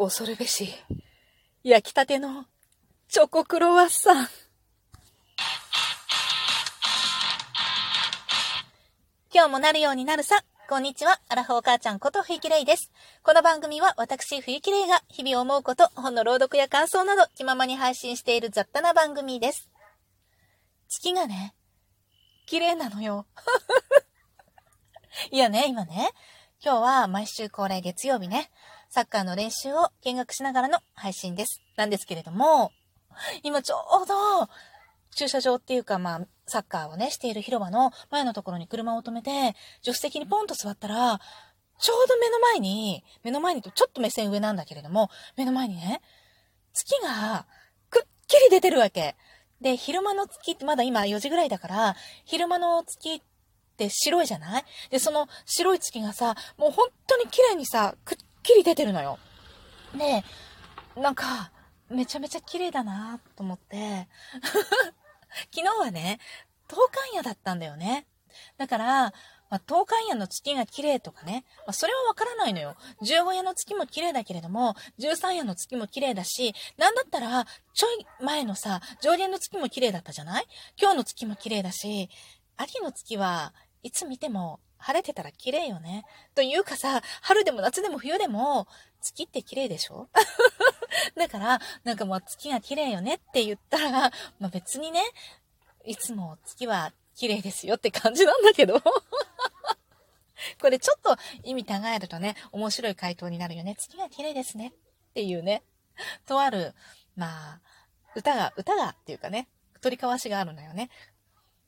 恐るべし、焼きたてのチョコクロワッサン。今日もなるようになるさ。こんにちは。アラフォー母ちゃんこと冬木玲です。この番組は私冬木玲が日々思うこと、本の朗読や感想など気ままに配信している雑多な番組です。月がね、綺麗なのよ。いやね、今ね、今日は毎週恒例月曜日ね、サッカーの練習を見学しながらの配信です。なんですけれども、今ちょうど、駐車場っていうかまあ、サッカーをね、している広場の前のところに車を止めて、助手席にポンと座ったら、ちょうど目の前に、目の前にとちょっと目線上なんだけれども、目の前にね、月がくっきり出てるわけ。で、昼間の月ってまだ今4時ぐらいだから、昼間の月って白いじゃない？で、その白い月がさ、もう本当に綺麗にさ、くっきり出てるのよ。で、なんか、めちゃめちゃ綺麗だなと思って、昨日はね、東海夜だったんだよね。だから、まあ、東海夜の月が綺麗とかね、まあ、それはわからないのよ。15夜の月も綺麗だけれども、13夜の月も綺麗だし、なんだったら、ちょい前のさ、上限の月も綺麗だったじゃない？今日の月も綺麗だし、秋の月はいつ見ても晴れてたら綺麗よね。というかさ、春でも夏でも冬でも、月って綺麗でしょ？だから、なんかもう月が綺麗よねって言ったら、まあ別にね、いつも月は綺麗ですよって感じなんだけど。これちょっと意味考えるとね、面白い回答になるよね。月が綺麗ですね。っていうね。とある、まあ、歌が、歌がっていうかね、取り交わしがあるのよね。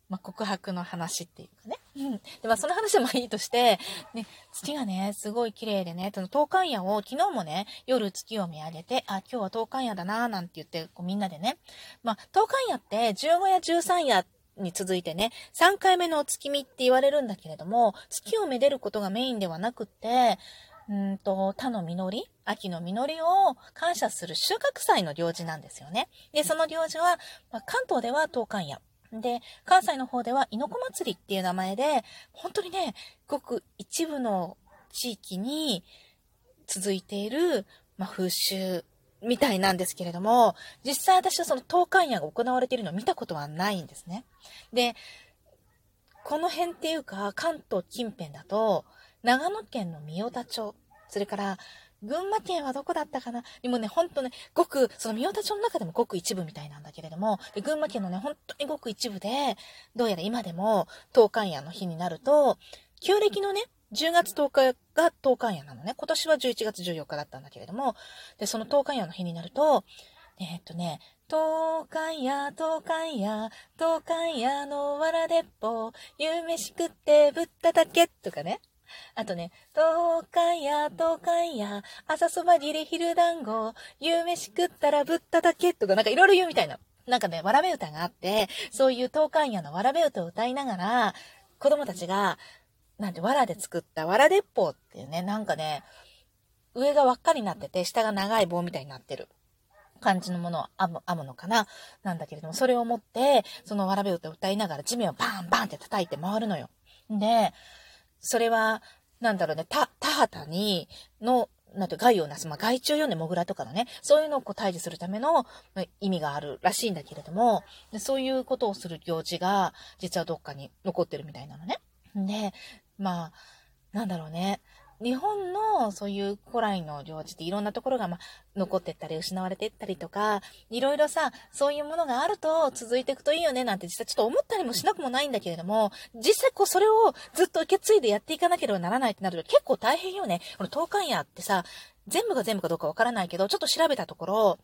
まあ、告白の話っていうかね。うん。で、まあ、その話はまあいいとして、ね、月がね、すごい綺麗でね、その東海夜を、昨日もね、夜月を見上げて、あ、今日は東海夜だなーなんて言って、こうみんなでね。まあ、東海夜って15夜13夜に続いてね、3回目のお月見って言われるんだけれども、月をめでることがメインではなくって、うんと、他の実り、秋の実りを感謝する収穫祭の行事なんですよね。で、その行事は、まあ、関東では東海夜。で、関西の方では、猪子祭りっていう名前で、本当にね、ごく一部の地域に続いている、まあ、風習みたいなんですけれども、実際私はその東海夜が行われているのを見たことはないんですね。で、この辺っていうか、関東近辺だと、長野県の三代田町、それから群馬県はどこだったかな？でもね、ほんとね、ごく、その三代田町の中でもごく一部みたいなんだけれども、で群馬県のね、本当にごく一部で、どうやら今でも、東海夜の日になると、旧暦のね、10月10日が東海夜なのね。今年は11月14日だったんだけれども、で、その東海夜の日になると、えー、っとね、東海夜、東海夜、東海夜のわらでっぽ、夕飯食ってぶったたけとかね。あとね、東海や東海や、朝そば切り昼団子、夕飯食ったらぶっただけとかなんかいろいろ言うみたいな。なんかね、わらべ歌があって、そういう東海やのわらべ歌を歌いながら、子供たちが、なんて、わらで作ったわらでっぽうっていうね、なんかね、上が輪っかになってて、下が長い棒みたいになってる。感じのものを編む、編むのかななんだけれども、それを持って、そのわらべ歌を歌いながら地面をバンバンって叩いて回るのよ。で、それは、なんだろうね、た、田畑に、の、なんて害をなす、まあ、害虫よね、モグラとかのね、そういうのをこう退治するための、意味があるらしいんだけれども、でそういうことをする行事が、実はどっかに残ってるみたいなのね。で、まあ、なんだろうね。日本のそういう古来の領地っていろんなところがま残ってったり失われてったりとか、いろいろさ、そういうものがあると続いていくといいよねなんて実際ちょっと思ったりもしなくもないんだけれども、実際こうそれをずっと受け継いでやっていかなければならないってなると結構大変よね。この東海屋ってさ、全部が全部かどうかわからないけど、ちょっと調べたところ、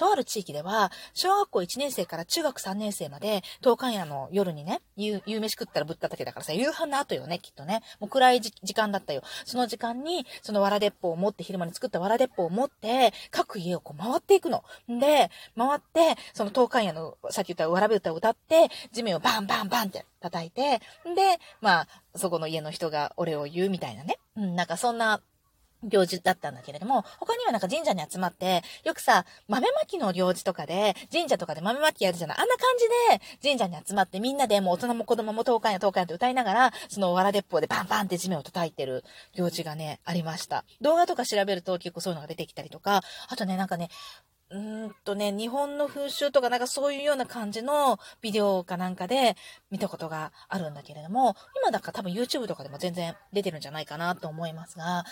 とある地域では、小学校1年生から中学3年生まで、東海夜の夜にね、夕、夕飯食ったらぶったたけだからさ、夕飯の後よね、きっとね。もう暗い時間だったよ。その時間に、そのわらでっぽを持って、昼間に作ったわらでっぽを持って、各家をこう回っていくの。で、回って、その東海夜の、さっき言ったわらべ歌を歌って、地面をバンバンバンって叩いて、で、まあ、そこの家の人がお礼を言うみたいなね。うん、なんかそんな行事だったんだけれども、他にはなんか神社に集まって、よくさ、豆まきの行事とかで、神社とかで豆まきやるじゃない？あんな感じで、神社に集まってみんなでもう大人も子供も東海や東海やって歌いながら、そのわら鉄砲でバンバンって地面を叩いてる行事がね、ありました。動画とか調べると結構そういうのが出てきたりとか、あとね、なんかね、うんとね、日本の風習とかなんかそういうような感じのビデオかなんかで見たことがあるんだけれども、今だから多分 YouTube とかでも全然出てるんじゃないかなと思いますが、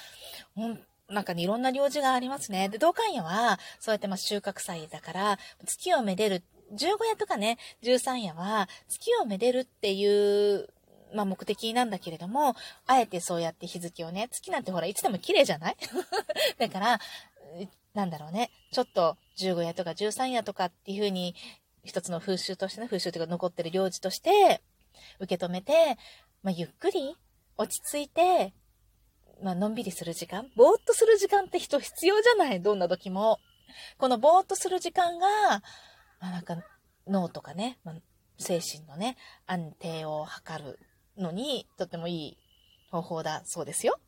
ほんなんかね、いろんな行事がありますね。で、道館夜は、そうやってまあ収穫祭だから、月をめでる、十五夜とかね、十三夜は、月をめでるっていう、まあ目的なんだけれども、あえてそうやって日付をね、月なんてほら、いつでも綺麗じゃない？だから、なんだろうね、ちょっと十五夜とか十三夜とかっていう風に、一つの風習としてね、風習というか残ってる行事として、受け止めて、まあゆっくり、落ち着いて、まあのんびりする時間、ぼーっとする時間って人必要じゃない？どんな時も。このぼーっとする時間が、まあなんか脳とかね、まあ、精神のね、安定を図るのにとってもいい方法だそうですよ。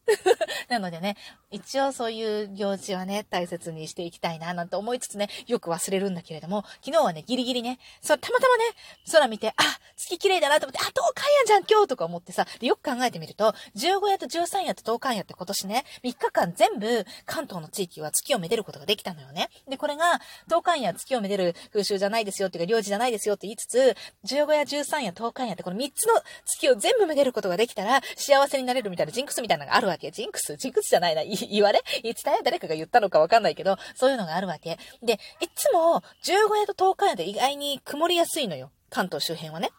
なのでね、一応そういう行事はね、大切にしていきたいな、なんて思いつつね、よく忘れるんだけれども、昨日はね、ギリギリね、そたまたまね、空見て、あ、月綺麗だなと思って、あ、東海夜じゃん、今日とか思ってさ、でよく考えてみると、15夜と13夜と東海夜って今年ね、3日間全部関東の地域は月をめでることができたのよね。で、これが、東海夜月をめでる風習じゃないですよっていうか、領事じゃないですよって言いつつ、15夜、13夜、東海夜ってこの3つの月を全部めでることができたら、幸せになれるみたいなジンクスみたいなのがあるわけ。ジンクスジンクスじゃないな。言われ？言ってた誰かが言ったのかわかんないけど、そういうのがあるわけ。で、いつも15夜と10日夜で意外に曇りやすいのよ。関東周辺はね。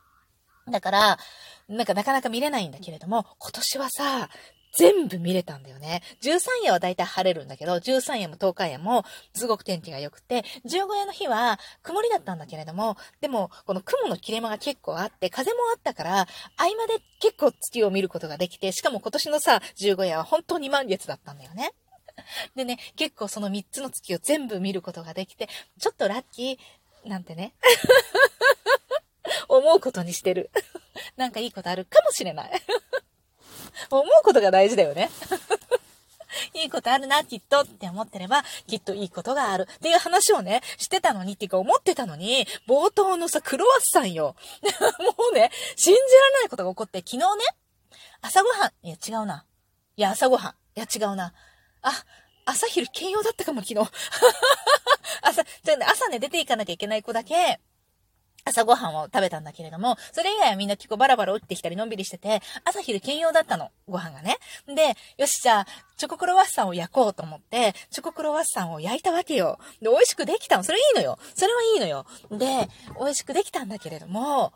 だから、なんかなかなか見れないんだけれども、今年はさ、全部見れたんだよね。13夜はだいたい晴れるんだけど、13夜も10日夜もすごく天気が良くて、15夜の日は曇りだったんだけれども、でもこの雲の切れ間が結構あって、風もあったから、合間で結構月を見ることができて、しかも今年のさ、15夜は本当に満月だったんだよね。でね、結構その3つの月を全部見ることができて、ちょっとラッキー、なんてね。思うことにしてる。なんかいいことあるかもしれない。思うことが大事だよね。いいことあるな、きっとって思ってれば、きっといいことがある。っていう話をね、してたのにっていうか思ってたのに、冒頭のさ、クロワッサンよ。もうね、信じられないことが起こって、昨日ね、朝ごはん、いや違うな。いや、朝ごはん。いや、違うな。あ、朝昼兼用だったかも、昨日。朝、じゃね、朝ね、出ていかなきゃいけない子だけ、朝ごはんを食べたんだけれども、それ以外はみんな結構バラバラ起きてきたりのんびりしてて、朝昼兼用だったの、ご飯がね。で、よし、じゃあ、チョコクロワッサンを焼こうと思って、チョコクロワッサンを焼いたわけよ。で、美味しくできたの。それいいのよ。それはいいのよ。で、美味しくできたんだけれども、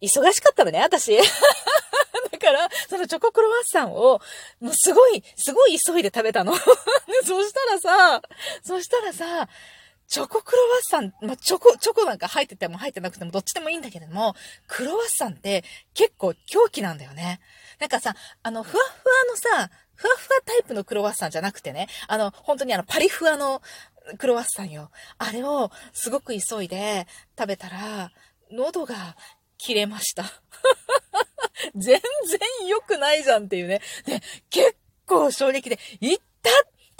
忙しかったのね、私。だから、そのチョコクロワッサンを、もうすごい、すごい急いで食べたの。そしたらさ、そしたらさ、チョコクロワッサン、まあ、チョコ、チョコなんか入ってても入ってなくてもどっちでもいいんだけれども、クロワッサンって結構狂気なんだよね。なんかさ、あの、ふわふわのさ、ふわふわタイプのクロワッサンじゃなくてね、あの、本当にあの、パリふわのクロワッサンよ。あれをすごく急いで食べたら、喉が切れました。全然良くないじゃんっていうね。で、結構衝撃で、いった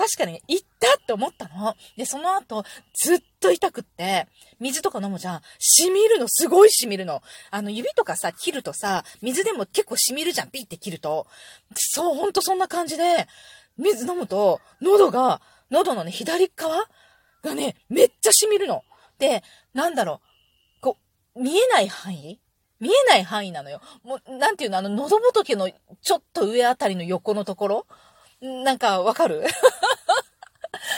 確かに、行ったって思ったの。で、その後、ずっと痛くって、水とか飲むじゃん。染みるの、すごい染みるの。あの、指とかさ、切るとさ、水でも結構染みるじゃん。ピッて切ると。そう、ほんとそんな感じで、水飲むと、喉が、喉のね、左側がね、めっちゃ染みるの。で、なんだろう、こう、見えない範囲？見えない範囲なのよ。もう、なんていうの、あの、喉仏のちょっと上あたりの横のところ？なんか、わかる？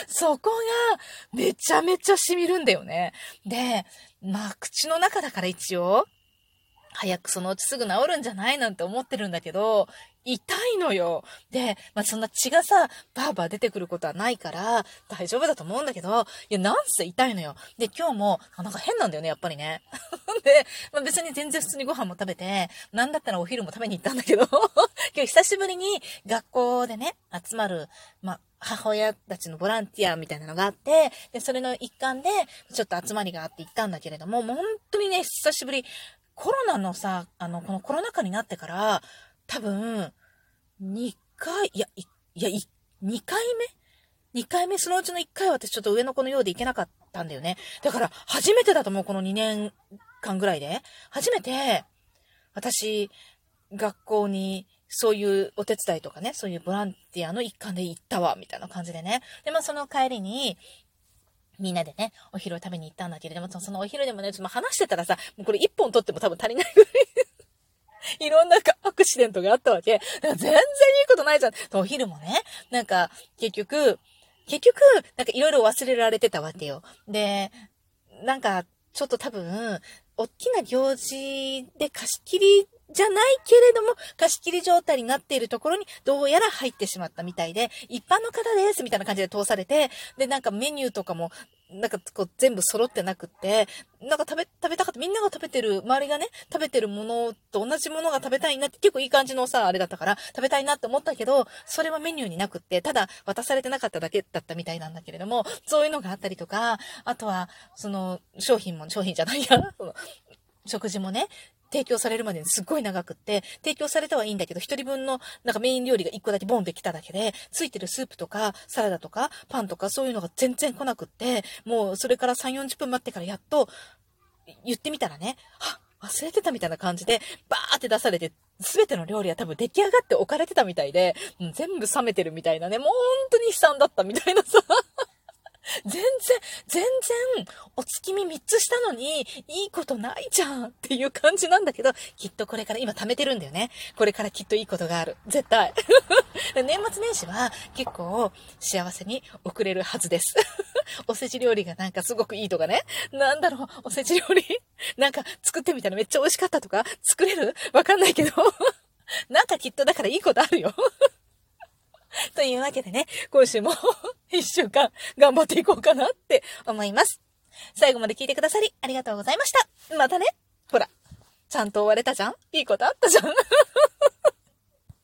そこが、めちゃめちゃ染みるんだよね。で、まあ、口の中だから一応、早くそのうちすぐ治るんじゃないなんて思ってるんだけど、痛いのよ。で、まあ、そんな血がさ、バーバー出てくることはないから、大丈夫だと思うんだけど、いや、なんせ痛いのよ。で、今日も、なんか変なんだよね、やっぱりね。で、まあ、別に全然普通にご飯も食べて、なんだったらお昼も食べに行ったんだけど、今日久しぶりに学校でね、集まる、まあ、母親たちのボランティアみたいなのがあって、で、それの一環で、ちょっと集まりがあって行ったんだけれども、もう本当にね、久しぶり、コロナのさ、あの、このコロナ禍になってから、多分、2回、いや、いや、い、2回目 ?2 回目、そのうちの1回は私ちょっと上の子のようで行けなかったんだよね。だから、初めてだと思う、この2年間ぐらいで。初めて、私、学校にそういうお手伝いとかね、そういうボランティアの一環で行ったわ、みたいな感じでね。で、まあその帰りに、みんなでね、お昼を食べに行ったんだけれども、そのお昼でもね、ちょっと話してたらさ、もうこれ一本取っても多分足りないぐらい いろんなアクシデントがあったわけ。全然いいことないじゃん。お昼もね、なんか、結局、結局、なんかいろいろ忘れられてたわけよ。で、なんか、ちょっと多分、大きな行事で貸し切りじゃないけれども、貸し切り状態になっているところに、どうやら入ってしまったみたいで、一般の方ですみたいな感じで通されて、で、なんかメニューとかも、なんかこう全部揃ってなくって、なんか食べ、食べたかった、みんなが食べてる、周りがね、食べてるものと同じものが食べたいなって、結構いい感じのさ、あれだったから、食べたいなって思ったけど、それはメニューになくって、ただ渡されてなかっただけだったみたいなんだけれども、そういうのがあったりとか、あとは、その、商品も、商品じゃないや、その、食事もね、提供されるまでにすっごい長くって、提供されたはいいんだけど、一人分のなんかメイン料理が一個だけボンって来ただけで、ついてるスープとか、サラダとか、パンとかそういうのが全然来なくって、もうそれから3、40分待ってからやっと、言ってみたらね、はっ忘れてたみたいな感じで、バーって出されて、すべての料理は多分出来上がって置かれてたみたいで、全部冷めてるみたいなね、もう本当に悲惨だったみたいなさ。全然、全然、お月見3つしたのに、いいことないじゃんっていう感じなんだけど、きっとこれから今貯めてるんだよね。これからきっといいことがある。絶対。年末年始は結構幸せに送れるはずです。おせち料理がなんかすごくいいとかね。なんだろう、おせち料理？なんか作ってみたらめっちゃ美味しかったとか、作れる？わかんないけど。なんかきっとだからいいことあるよ。というわけでね、今週も一週間頑張っていこうかなって思います。最後まで聞いてくださりありがとうございました。またね。ほら、ちゃんと終われたじゃん？いいことあったじゃん